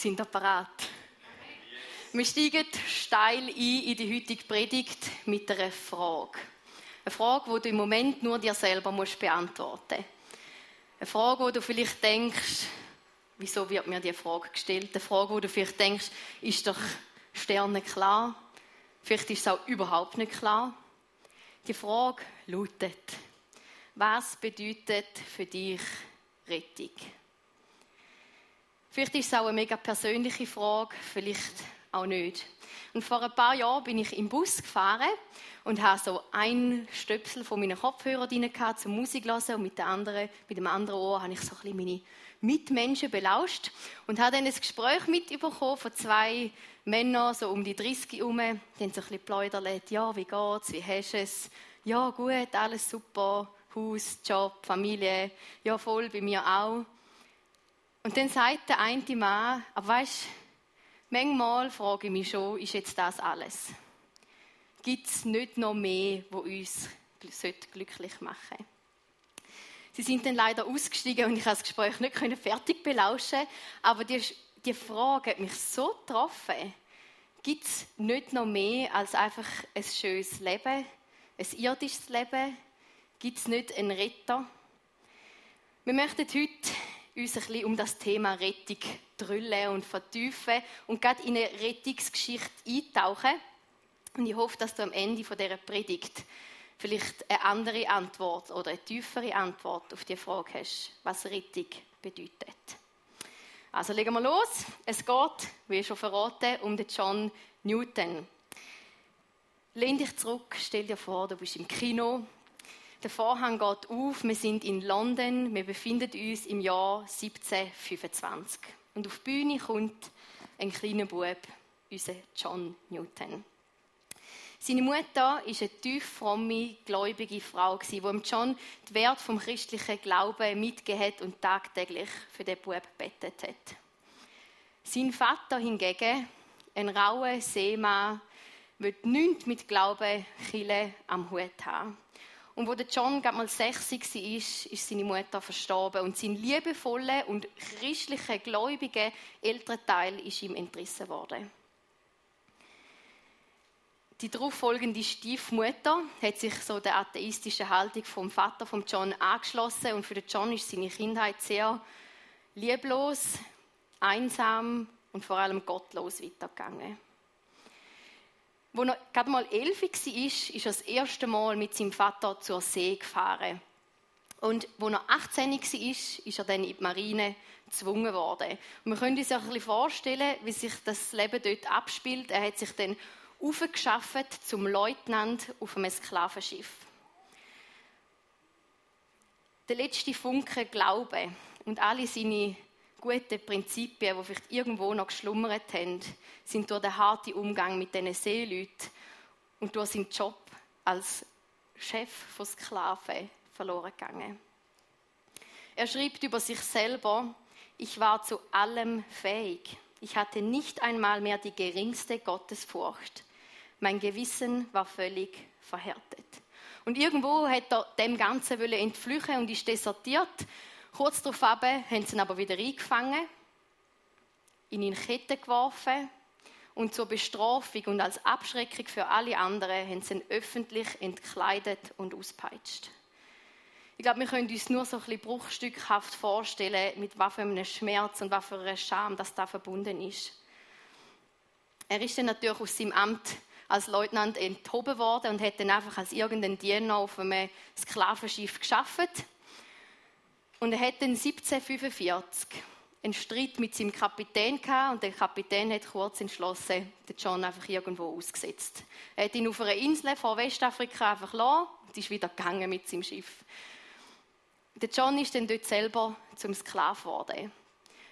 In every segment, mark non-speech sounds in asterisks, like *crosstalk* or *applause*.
Sind ihr parat? Wir steigen steil ein in die heutige Predigt mit einer Frage. Eine Frage, die du im Moment nur dir selber musst beantworten musst. Eine Frage, wo du vielleicht denkst, wieso wird mir diese Frage gestellt? Eine Frage, wo du vielleicht denkst, ist doch Sterne klar? Vielleicht ist es auch überhaupt nicht klar. Die Frage lautet, was bedeutet für dich Rettung? Vielleicht ist es auch eine mega persönliche Frage, vielleicht auch nicht. Und vor ein paar Jahren bin ich im Bus gefahren und habe so ein Stöpsel von meinen Kopfhörern drin gehabt, zum Musik hören und mit, der anderen, mit dem anderen Ohr habe ich so ein bisschen meine Mitmenschen belauscht und habe dann ein Gespräch mitbekommen von zwei Männern, so um die 30 herum, die haben so ein bisschen geplaudert, ja, wie geht's, wie hast du es? Ja, gut, alles super, Haus, Job, Familie, ja, voll, bei mir auch. Und dann sagt der eine Mann, aber weißt, manchmal frage ich mich schon, ist jetzt das alles? Gibt es nicht noch mehr, wo uns glücklich machen sollte? Sie sind dann leider ausgestiegen und ich konnte das Gespräch nicht fertig belauschen. Aber die, die Frage hat mich so getroffen. Gibt es nicht noch mehr als einfach ein schönes Leben, ein irdisches Leben? Gibt es nicht einen Retter? Wir möchten heute uns ein bisschen um das Thema Rettung drüllen und vertiefen und gerade in eine Rettungsgeschichte eintauchen. Und ich hoffe, dass du am Ende dieser Predigt vielleicht eine andere Antwort oder eine tiefere Antwort auf die Frage hast, was Rettung bedeutet. Also legen wir los. Es geht, wie schon verraten, um den John Newton. Lehn dich zurück, stell dir vor, du bist im Kino, der Vorhang geht auf, wir sind in London, wir befinden uns im Jahr 1725. Und auf die Bühne kommt ein kleiner Bub, unser John Newton. Seine Mutter war eine tief fromme, gläubige Frau, die John den Wert vom christlichen Glauben mitgegeben und tagtäglich für den Bub bettet hat. Sein Vater hingegen, ein rauer Seemann, will nichts mit Glauben, Chile am Hut haben. Und wo der John gerade mal 60 war, ist seine Mutter verstorben. Und sein liebevoller und christlicher, gläubiger Elternteil ist ihm entrissen worden. Die darauffolgende Stiefmutter hat sich so der atheistischen Haltung vom Vater von John angeschlossen und für den John ist seine Kindheit sehr lieblos, einsam und vor allem gottlos weitergegangen. Wo er gerade mal elf war, ist er das erste Mal mit seinem Vater zur See gefahren. Und wo er 18 war, ist er dann in die Marine gezwungen worden. Und wir können uns ein bisschen vorstellen, wie sich das Leben dort abspielt. Er hat sich dann aufgeschafft zum Leutnant auf einem Sklavenschiff. Der letzte Funke Glaube und alle seine guten Prinzipien, die vielleicht irgendwo noch geschlummert haben, sind durch den harten Umgang mit diesen Seeleuten und durch seinen Job als Chef von Sklaven verloren gegangen. Er schreibt über sich selber, ich war zu allem fähig. Ich hatte nicht einmal mehr die geringste Gottesfurcht. Mein Gewissen war völlig verhärtet. Und irgendwo hat er dem Ganzen entflüchen und ist desertiert Kurz darauf haben sie ihn aber wieder eingefangen, in ihn Ketten geworfen und zur Bestrafung und als Abschreckung für alle anderen haben sie ihn öffentlich entkleidet und auspeitscht. Ich glaube, wir können uns nur so ein bisschen bruchstückhaft vorstellen, mit was für einem Schmerz und was für einer Scham das da verbunden ist. Er ist dann natürlich aus seinem Amt als Leutnant enthoben worden und hat dann einfach als irgendein Diener auf einem Sklavenschiff geschafft und er hat dann 1745 einen Streit mit seinem Kapitän gehabt und der Kapitän hat kurz entschlossen, den John einfach irgendwo ausgesetzt. Er hat ihn auf einer Insel vor Westafrika einfach gelassen und ist wieder gegangen mit seinem Schiff. Der John ist dann dort selber zum Sklav geworden.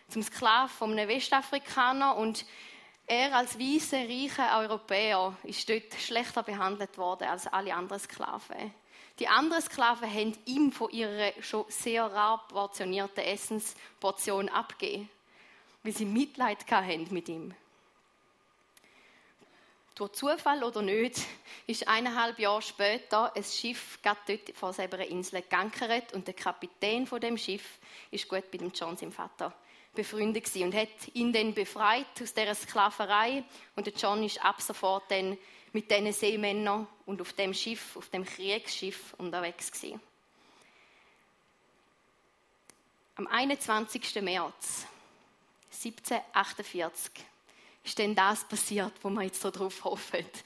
Zum Sklav von einem Westafrikaner und er als weißer, reicher Europäer ist dort schlechter behandelt worden als alle anderen Sklaven. Die anderen Sklaven haben ihm von ihrer schon sehr rar portionierten Essensportion abgegeben, weil sie Mitleid hatten mit ihm. Durch Zufall oder nicht, ist eineinhalb Jahre später ein Schiff dort vor selber Insel geankert und der Kapitän von dem Schiff ist gut bei dem John, seinem Vater, befreundet und hat ihn dann befreit aus dieser Sklaverei. Und der John ist ab sofort dann mit diesen Seemännern und auf dem Schiff, auf dem Kriegsschiff unterwegs gewesen. Am 21. März 1748 ist dann das passiert, wo man jetzt so drauf hofft,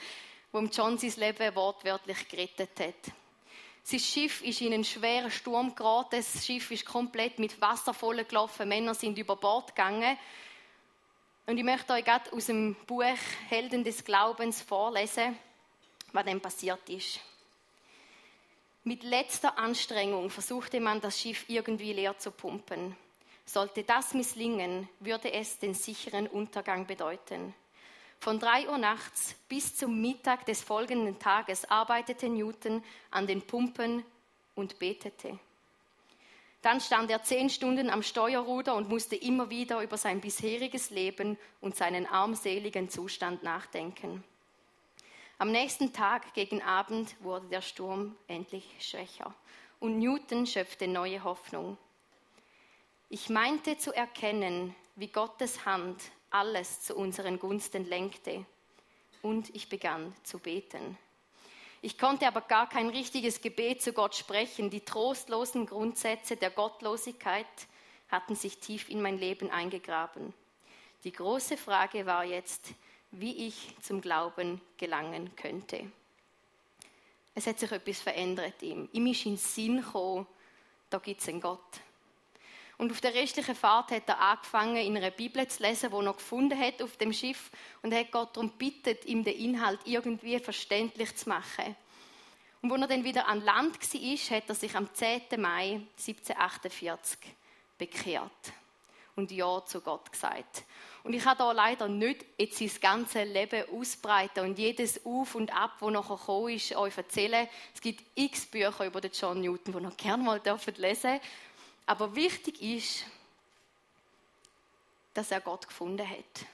wo John sein Leben wortwörtlich gerettet hat. Sein Schiff ist in einen schweren Sturm geraten. Das Schiff ist komplett mit Wasser vollgelaufen. Männer sind über Bord gegangen. Und ich möchte euch gerade aus dem Buch Helden des Glaubens vorlesen, was dann passiert ist. Mit letzter Anstrengung versuchte man, das Schiff irgendwie leer zu pumpen. Sollte das misslingen, würde es den sicheren Untergang bedeuten. Von drei Uhr nachts bis zum Mittag des folgenden Tages arbeitete Newton an den Pumpen und betete. Dann stand er zehn Stunden am Steuerruder und musste immer wieder über sein bisheriges Leben und seinen armseligen Zustand nachdenken. Am nächsten Tag gegen Abend wurde der Sturm endlich schwächer und Newton schöpfte neue Hoffnung. Ich meinte zu erkennen, wie Gottes Hand alles zu unseren Gunsten lenkte. Und ich begann zu beten. Ich konnte aber gar kein richtiges Gebet zu Gott sprechen. Die trostlosen Grundsätze der Gottlosigkeit hatten sich tief in mein Leben eingegraben. Die große Frage war jetzt, wie ich zum Glauben gelangen könnte. Es hat sich etwas verändert ihm. Ihm ist in den Sinn gekommen, da gibt es einen Gott. Und auf der restlichen Fahrt hat er angefangen, in einer Bibel zu lesen, die er noch gefunden hat auf dem Schiff und hat Gott darum bittet, ihm den Inhalt irgendwie verständlich zu machen. Und als er dann wieder an Land war, hat er sich am 10. Mai 1748 bekehrt und Ja zu Gott gesagt. Und ich habe da leider nicht jetzt sein ganzes Leben ausbreiten und jedes Auf und Ab, wo nachher gekommen ist, euch erzählen. Es gibt x Bücher über den John Newton, die ihr gerne mal lesen dürft. Aber wichtig ist, dass er Gott gefunden hat.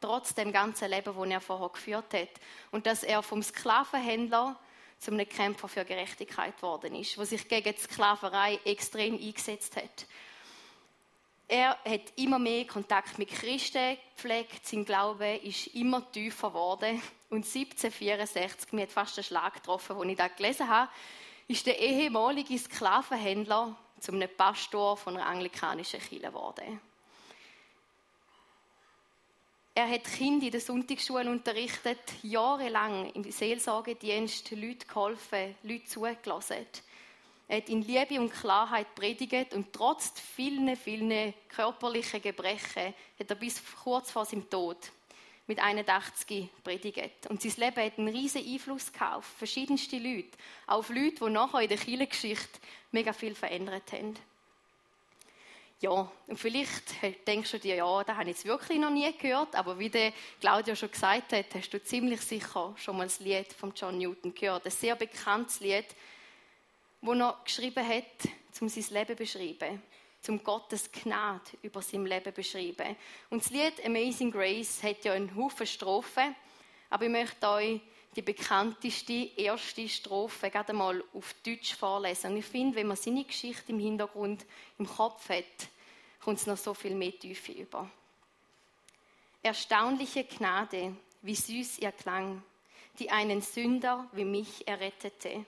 Trotz dem ganzen Leben, das er vorher geführt hat. Und dass er vom Sklavenhändler zum Kämpfer für Gerechtigkeit geworden ist, der sich gegen die Sklaverei extrem eingesetzt hat. Er hat immer mehr Kontakt mit Christen gepflegt, sein Glaube ist immer tiefer geworden. Und 1764, mir hat fast einen Schlag getroffen, als ich das gelesen habe, ist der ehemalige Sklavenhändler zum einem Pastor von einer anglikanischen Kirche geworden. Er hat Kinder in der Sonntagsschule unterrichtet, jahrelang im Seelsorgedienst Leute geholfen, Leute zugelassen. Er hat in Liebe und Klarheit predigt und trotz vielen, vielen körperlichen Gebrechen hat er bis kurz vor seinem Tod mit 81 predigt. Und sein Leben hat einen riesen Einfluss gehabt auf verschiedenste Leute. Auch auf Leute, die nachher in der Kirchengeschichte mega viel verändert haben. Ja, und vielleicht denkst du dir, ja, das habe ich jetzt wirklich noch nie gehört, aber wie der Claudia schon gesagt hat, hast du ziemlich sicher schon mal das Lied von John Newton gehört. Ein sehr bekanntes Lied, das er geschrieben hat, um sein Leben zu beschreiben zum Gottes Gnade über sein Leben beschrieben. Und das Lied Amazing Grace hat ja einen Haufen Strophen, aber ich möchte euch die bekannteste erste Strophe gerade mal auf Deutsch vorlesen. Und ich finde, wenn man seine Geschichte im Hintergrund im Kopf hat, kommt es noch so viel mehr Tiefe über. Erstaunliche Gnade, wie süß ihr klang, die einen Sünder wie mich errettete.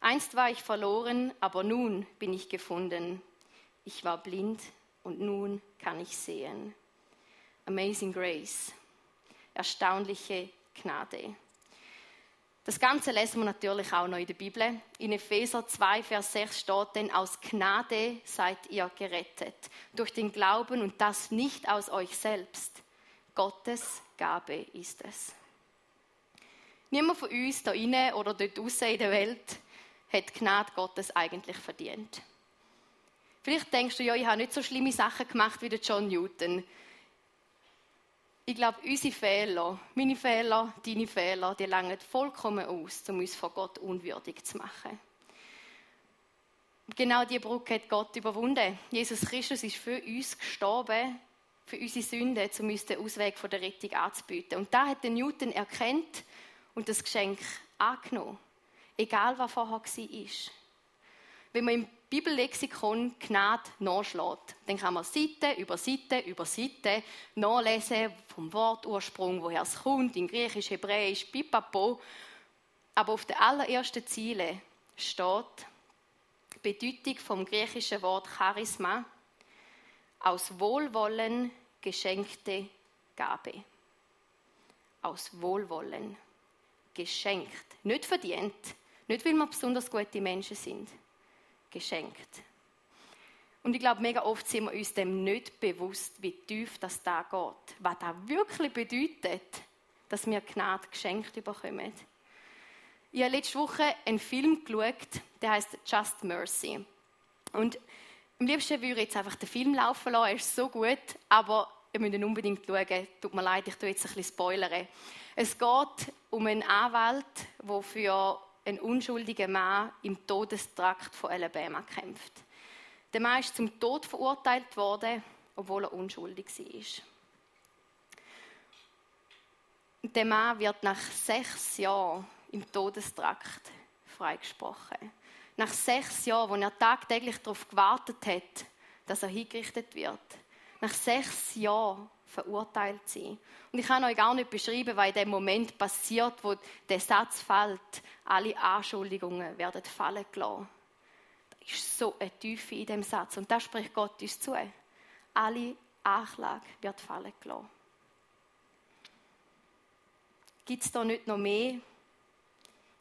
Einst war ich verloren, aber nun bin ich gefunden ich war blind und nun kann ich sehen. Amazing Grace, erstaunliche Gnade. Das Ganze lesen wir natürlich auch noch in der Bibel. In Epheser 2, Vers 6 steht, denn aus Gnade seid ihr gerettet, durch den Glauben und das nicht aus euch selbst. Gottes Gabe ist es. Niemand von uns da innen oder dort draußen in der Welt hat Gnade Gottes eigentlich verdient. Vielleicht denkst du, ja, ich habe nicht so schlimme Sachen gemacht wie der John Newton. Ich glaube, unsere Fehler, meine Fehler, deine Fehler, die langen vollkommen aus, um uns vor Gott unwürdig zu machen. Genau diese Brücke hat Gott überwunden. Jesus Christus ist für uns gestorben, für unsere Sünden, um uns den Ausweg von der Rettung anzubieten. Und da hat der Newton erkannt und das Geschenk angenommen. Egal, was vorher war. Wenn wir im Bibellexikon Gnade nachschlägt, dann kann man Seite über Seite über Seite nachlesen vom Wortursprung, woher es kommt, in Griechisch, Hebräisch, Pipapo. Aber auf der allerersten Ziele steht die Bedeutung vom griechischen Wort Charisma aus Wohlwollen geschenkte Gabe. Aus Wohlwollen geschenkt, nicht verdient, nicht weil wir besonders gute Menschen sind, geschenkt. Und ich glaube, mega oft sind wir uns dem nicht bewusst, wie tief das da geht. Was das wirklich bedeutet, dass wir Gnade geschenkt bekommen. Ich habe letzte Woche einen Film geschaut, der heißt Just Mercy. Und am liebsten würde ich jetzt einfach den Film laufen lassen, er ist so gut, aber ihr müsst ihn unbedingt schauen. Tut mir leid, ich tue jetzt ein bisschen spoilern. Es geht um einen Anwalt, der für einen unschuldigen Mann im Todestrakt von Alabama kämpft. Der Mann ist zum Tod verurteilt worden, obwohl er unschuldig war. Der Mann wird nach sechs Jahren im Todestrakt freigesprochen. Nach sechs Jahren, wo er tagtäglich darauf gewartet hat, dass er hingerichtet wird. Nach sechs Jahren verurteilt sein. Und ich kann euch gar nicht beschreiben, was in dem Moment passiert, wo der Satz fällt. Alle Anschuldigungen werden fallen gelassen. Da ist so eine Tiefe in dem Satz. Und das spricht Gott uns zu. Alle Anklage wird fallen gelassen. Gibt es da nicht noch mehr?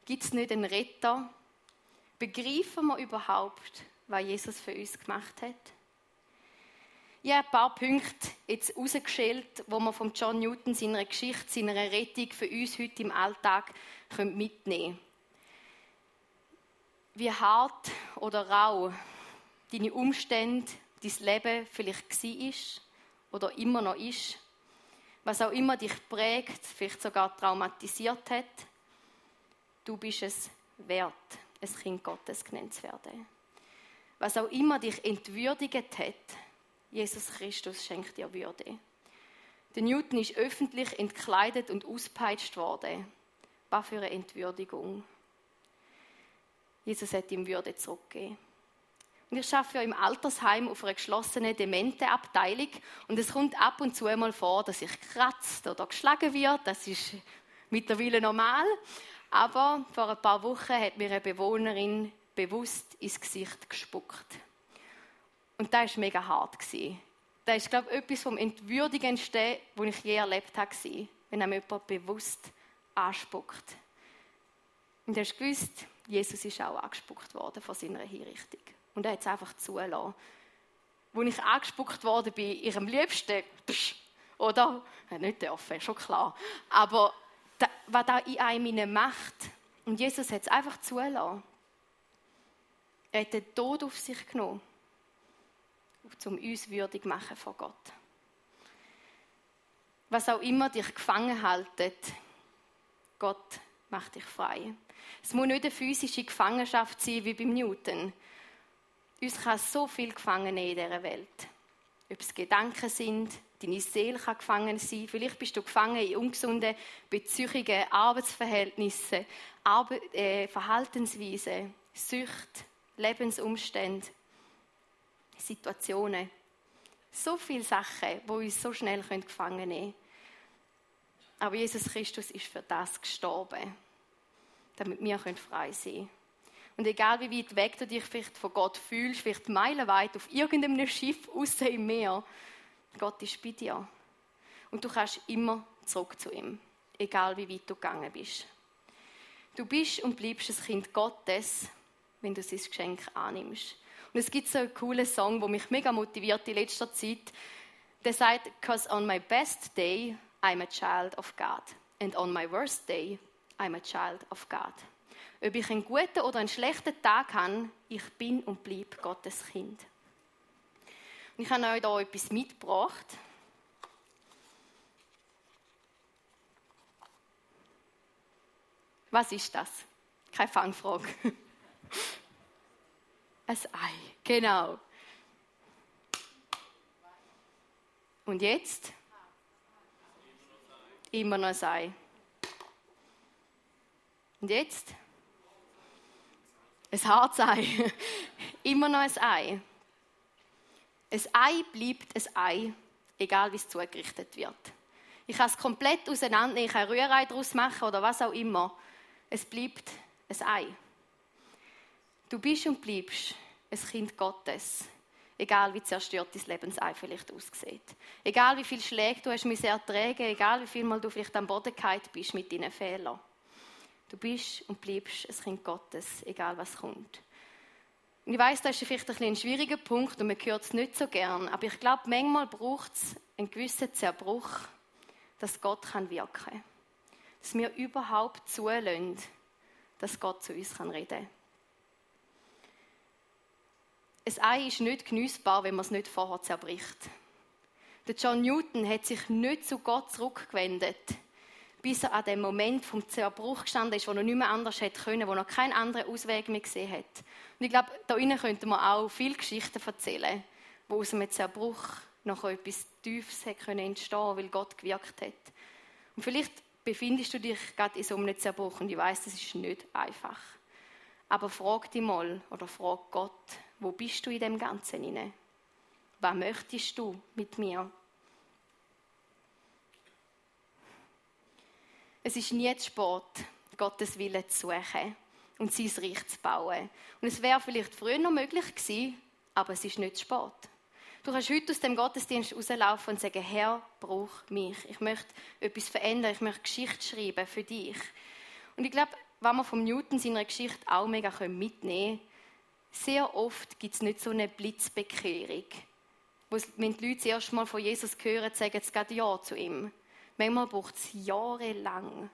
Gibt es nicht einen Retter? Begreifen wir überhaupt, was Jesus für uns gemacht hat? Ich habe ein paar Punkte jetzt rausgeschält, wo man von John Newton seiner Geschichte, seiner Rettung für uns heute im Alltag mitnehmen können. Wie hart oder rau deine Umstände, dein Leben vielleicht war oder immer noch ist, was auch immer dich prägt, vielleicht sogar traumatisiert hat, du bist es wert, ein Kind Gottes genannt zu werden. Was auch immer dich entwürdigt hat, Jesus Christus schenkt dir Würde. Der Newton ist öffentlich entkleidet und auspeitscht worden. Was für eine Entwürdigung. Jesus hat ihm Würde zurückgegeben. Und ich arbeite ja im Altersheim auf einer geschlossenen Demente-Abteilung und es kommt ab und zu einmal vor, dass ich kratzt oder geschlagen wird. Das ist mittlerweile normal. Aber vor ein paar Wochen hat mir eine Bewohnerin bewusst ins Gesicht gespuckt. Und das war mega hart. Das ist, glaube ich, etwas vom Entwürdigendsten, was ich je erlebt habe, wenn einem jemand bewusst anspuckt. Und hast gewusst, Jesus ist auch angespuckt worden von seiner Hinrichtung. Und er hat es einfach zulassen. Als ich angespuckt worden bin, ich am liebsten, oder? Ja, nicht dürfen, schon klar. Aber was da in einem macht, und Jesus hat es einfach zulassen. Er hat den Tod auf sich genommen um uns würdig zu machen vor Gott. Was auch immer dich gefangen haltet, Gott macht dich frei. Es muss nicht eine physische Gefangenschaft sein wie beim Newton. Uns kann so viel gefangen in dieser Welt. Ob es Gedanken sind, deine Seele kann gefangen sein. Vielleicht bist du gefangen in ungesunden Beziehungen, Arbeitsverhältnissen, Arbe äh, Verhaltensweisen, Sucht, Lebensumstände. Situationen. So viele Sachen, die uns so schnell gefangen nehmen können. Aber Jesus Christus ist für das gestorben, damit wir frei sein können. Und egal wie weit weg du dich vielleicht von Gott fühlst, vielleicht meilenweit auf irgendeinem Schiff außer im Meer, Gott ist bei dir. Und du kannst immer zurück zu ihm, egal wie weit du gegangen bist. Du bist und bleibst ein Kind Gottes, wenn du sein Geschenk annimmst. Und es gibt so einen coolen Song, der mich mega motiviert in letzter Zeit. Der sagt, because on my best day, I'm a child of God. And on my worst day, I'm a child of God. Ob ich einen guten oder einen schlechten Tag habe, ich bin und bleibe Gottes Kind. Und ich habe euch hier etwas mitgebracht. Was ist das? Keine Fangfrage. *laughs* Ein Ei, genau. Und jetzt? Immer noch ein Ei. Und jetzt? Ein hartes Ei. *laughs* Immer noch ein Ei. Ein Ei bleibt ein Ei, egal wie es zugerichtet wird. Ich kann es komplett auseinandernehmen, ich kann Rührei daraus machen oder was auch immer. Es bleibt ein Ei. Du bist und bleibst ein Kind Gottes. Egal wie zerstört dein Lebensei vielleicht aussieht. Egal wie viel Schläge du hast müssen ertragen, egal wie viel Mal du vielleicht am Boden gehalten bist mit deinen Fehlern. Du bist und bleibst ein Kind Gottes, egal was kommt. Ich weiß, das ist vielleicht ein, ein schwieriger Punkt und man hört es nicht so gern, aber ich glaube, manchmal braucht es einen gewissen Zerbruch, dass Gott kann wirken kann. Dass wir überhaupt zulassen, dass Gott zu uns reden kann. Ein Ei ist nicht genießbar, wenn man es nicht vorher zerbricht. Der John Newton hat sich nicht zu Gott zurückgewendet, bis er an dem Moment vom Zerbruch gestanden ist, wo er nicht mehr anders hätte können, wo er keinen anderen Ausweg mehr gesehen hat. Und ich glaube, da innen könnte man auch viele Geschichten erzählen, wo aus einem Zerbruch noch etwas Tiefes können entstehen, weil Gott gewirkt hat. Und vielleicht befindest du dich gerade in so einem Zerbruch und ich weiß, das ist nicht einfach. Aber frag dich mal oder frag Gott, wo bist du in dem Ganzen inne? Was möchtest du mit mir? Es ist nie zu spät, Gottes Wille zu suchen und sein Reich zu bauen. Und es wäre vielleicht früher noch möglich gewesen, aber es ist nicht zu spät. Du kannst heute aus dem Gottesdienst rauslaufen und sagen, Herr, brauch mich. Ich möchte etwas verändern, ich möchte Geschichte schreiben für dich. Und ich glaube, was wir vom Newton seiner Geschichte auch mega mitnehmen können, sehr oft gibt es nicht so eine Blitzbekehrung, wenn die Leute das erste Mal von Jesus hören, sagen sie gerade Ja zu ihm. Manchmal braucht es jahrelang,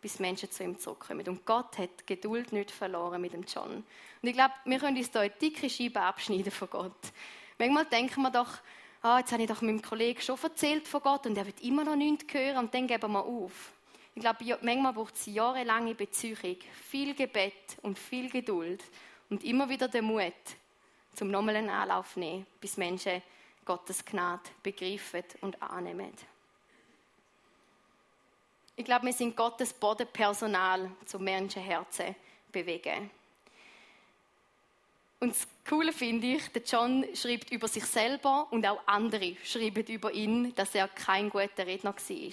bis Menschen zu ihm zurückkommen. Und Gott hat Geduld nicht verloren mit dem John. Und ich glaube, wir können uns da eine dicke Scheibe abschneiden von Gott. Manchmal denken wir doch, ah, jetzt habe ich doch meinem Kollegen schon erzählt von Gott und er wird immer noch nichts hören und dann geben wir auf. Ich glaube, manchmal braucht es jahrelange Beziehung, viel Gebet und viel Geduld und immer wieder den Mut, zum nochmal einen Anlauf nehmen, bis Menschen Gottes Gnade begreifen und annehmen. Ich glaube, wir sind Gottes Bodenpersonal zum Menschenherzen bewegen. Und das Coole finde ich, der John schreibt über sich selber und auch andere schreiben über ihn, dass er kein guter Redner war.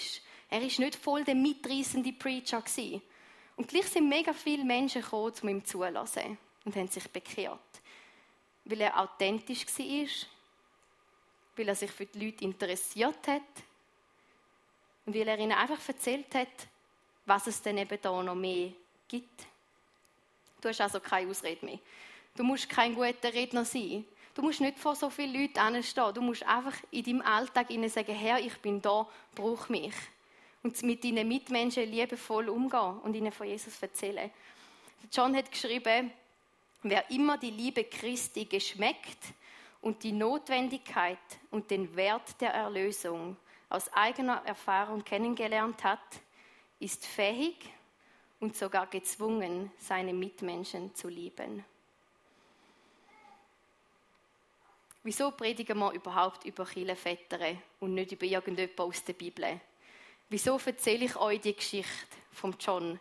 Er ist nicht voll der mitreißende Preacher Und gleich sind mega viele Menschen gekommen, um ihm zuzulassen und haben sich bekehrt. Weil er authentisch war, weil er sich für die Leute interessiert hat und weil er ihnen einfach erzählt hat, was es denn eben da noch mehr gibt. Du hast also keine Ausrede mehr. Du musst kein guter Redner sein. Du musst nicht vor so vielen Leuten anstehen. Du musst einfach in deinem Alltag ihnen sagen, Herr, ich bin da, brauch mich. Und mit deinen Mitmenschen liebevoll umgehen und ihnen von Jesus erzählen. John hat geschrieben, Wer immer die Liebe Christi geschmeckt und die Notwendigkeit und den Wert der Erlösung aus eigener Erfahrung kennengelernt hat, ist fähig und sogar gezwungen, seine Mitmenschen zu lieben. Wieso predigen wir überhaupt über Kirchenväter und nicht über irgendjemand aus der Bibel? Wieso erzähle ich euch die Geschichte von John?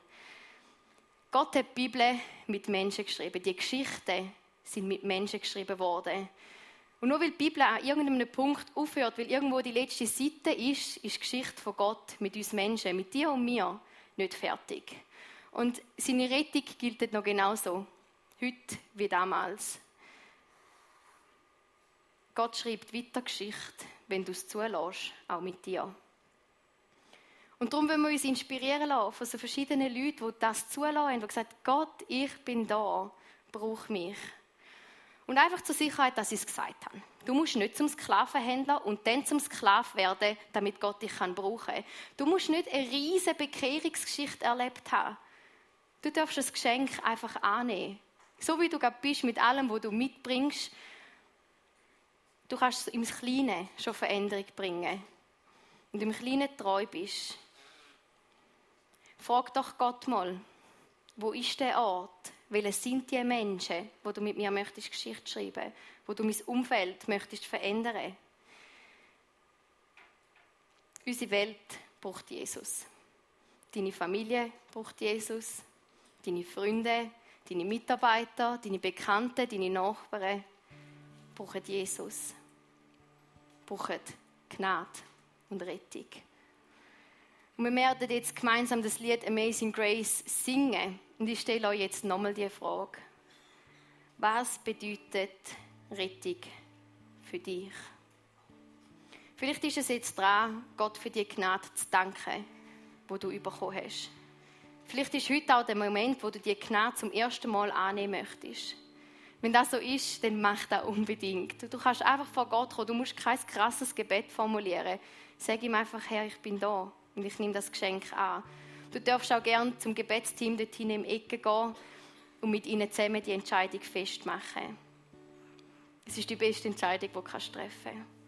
Gott hat die Bibel mit Menschen geschrieben. Die Geschichten sind mit Menschen geschrieben worden. Und nur weil die Bibel an irgendeinem Punkt aufhört, weil irgendwo die letzte Seite ist, ist die Geschichte von Gott mit uns Menschen, mit dir und mir, nicht fertig. Und seine Rettung gilt noch genauso. Heute wie damals. Gott schreibt weiter Geschichte, wenn du es zulässt, auch mit dir. Und darum wollen wir uns inspirieren lassen von so verschiedenen Leuten, die das zulassen, die gesagt Gott, ich bin da, brauch mich. Und einfach zur Sicherheit, dass ich es gesagt habe. Du musst nicht zum Sklavenhändler und dann zum Sklav werden, damit Gott dich kann brauchen kann. Du musst nicht eine riesige Bekehrungsgeschichte erlebt haben. Du darfst das Geschenk einfach annehmen. So wie du gerade bist mit allem, was du mitbringst. Du kannst im Kleinen schon Veränderung bringen. Und im Kleinen treu bist. Frag doch Gott mal, wo ist der Ort? Welche sind die Menschen, wo du mit mir möchtest Geschichte schreiben, wo du mein Umfeld möchtest verändern? Unsere Welt braucht Jesus. Deine Familie braucht Jesus. Deine Freunde, deine Mitarbeiter, deine Bekannten, deine Nachbarn brauchen Jesus. Brauchen Gnade und Rettung. Und wir werden jetzt gemeinsam das Lied Amazing Grace singen. Und ich stelle euch jetzt nochmal die Frage. Was bedeutet Rettung für dich? Vielleicht ist es jetzt dran, Gott für die Gnade zu danken, wo du bekommen hast. Vielleicht ist heute auch der Moment, wo du die Gnade zum ersten Mal annehmen möchtest. Wenn das so ist, dann mach das unbedingt. Du kannst einfach vor Gott kommen. Du musst kein krasses Gebet formulieren. Sag ihm einfach, Herr, ich bin da und ich nehme das Geschenk an. Du darfst auch gerne zum Gebetsteam dort in im Ecke gehen und mit ihnen zusammen die Entscheidung festmachen. Es ist die beste Entscheidung, die du treffen kannst.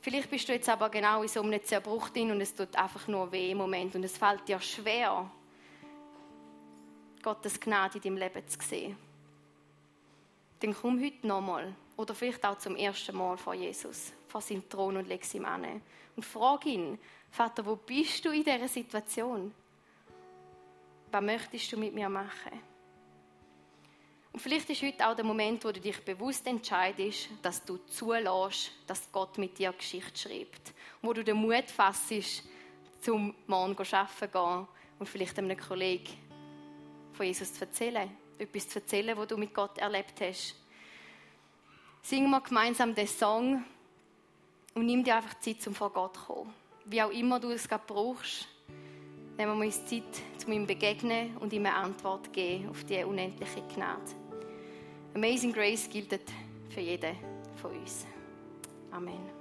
Vielleicht bist du jetzt aber genau in so einem Zerbruch drin und es tut einfach nur weh im Moment und es fällt dir schwer, Gottes Gnade in deinem Leben zu sehen. Dann komm heute nochmal oder vielleicht auch zum ersten Mal vor Jesus, vor seinem Thron und leg ihm an. Und frag ihn, Vater, wo bist du in dieser Situation? Was möchtest du mit mir machen? Und vielleicht ist heute auch der Moment, wo du dich bewusst entscheidest, dass du zulässt, dass Gott mit dir Geschichte schreibt. Wo du den Mut fassest, zum morgen arbeiten gehen und vielleicht einem Kollegen von Jesus zu erzählen. Etwas zu erzählen, was du mit Gott erlebt hast. Singen wir gemeinsam den Song und nimm dir einfach Zeit, um vor Gott zu kommen. Wie auch immer du es gerade brauchst, nehmen wir uns Zeit, um ihm begegnen und ihm eine Antwort geben auf die unendliche Gnade. Amazing Grace gilt für jeden von uns. Amen.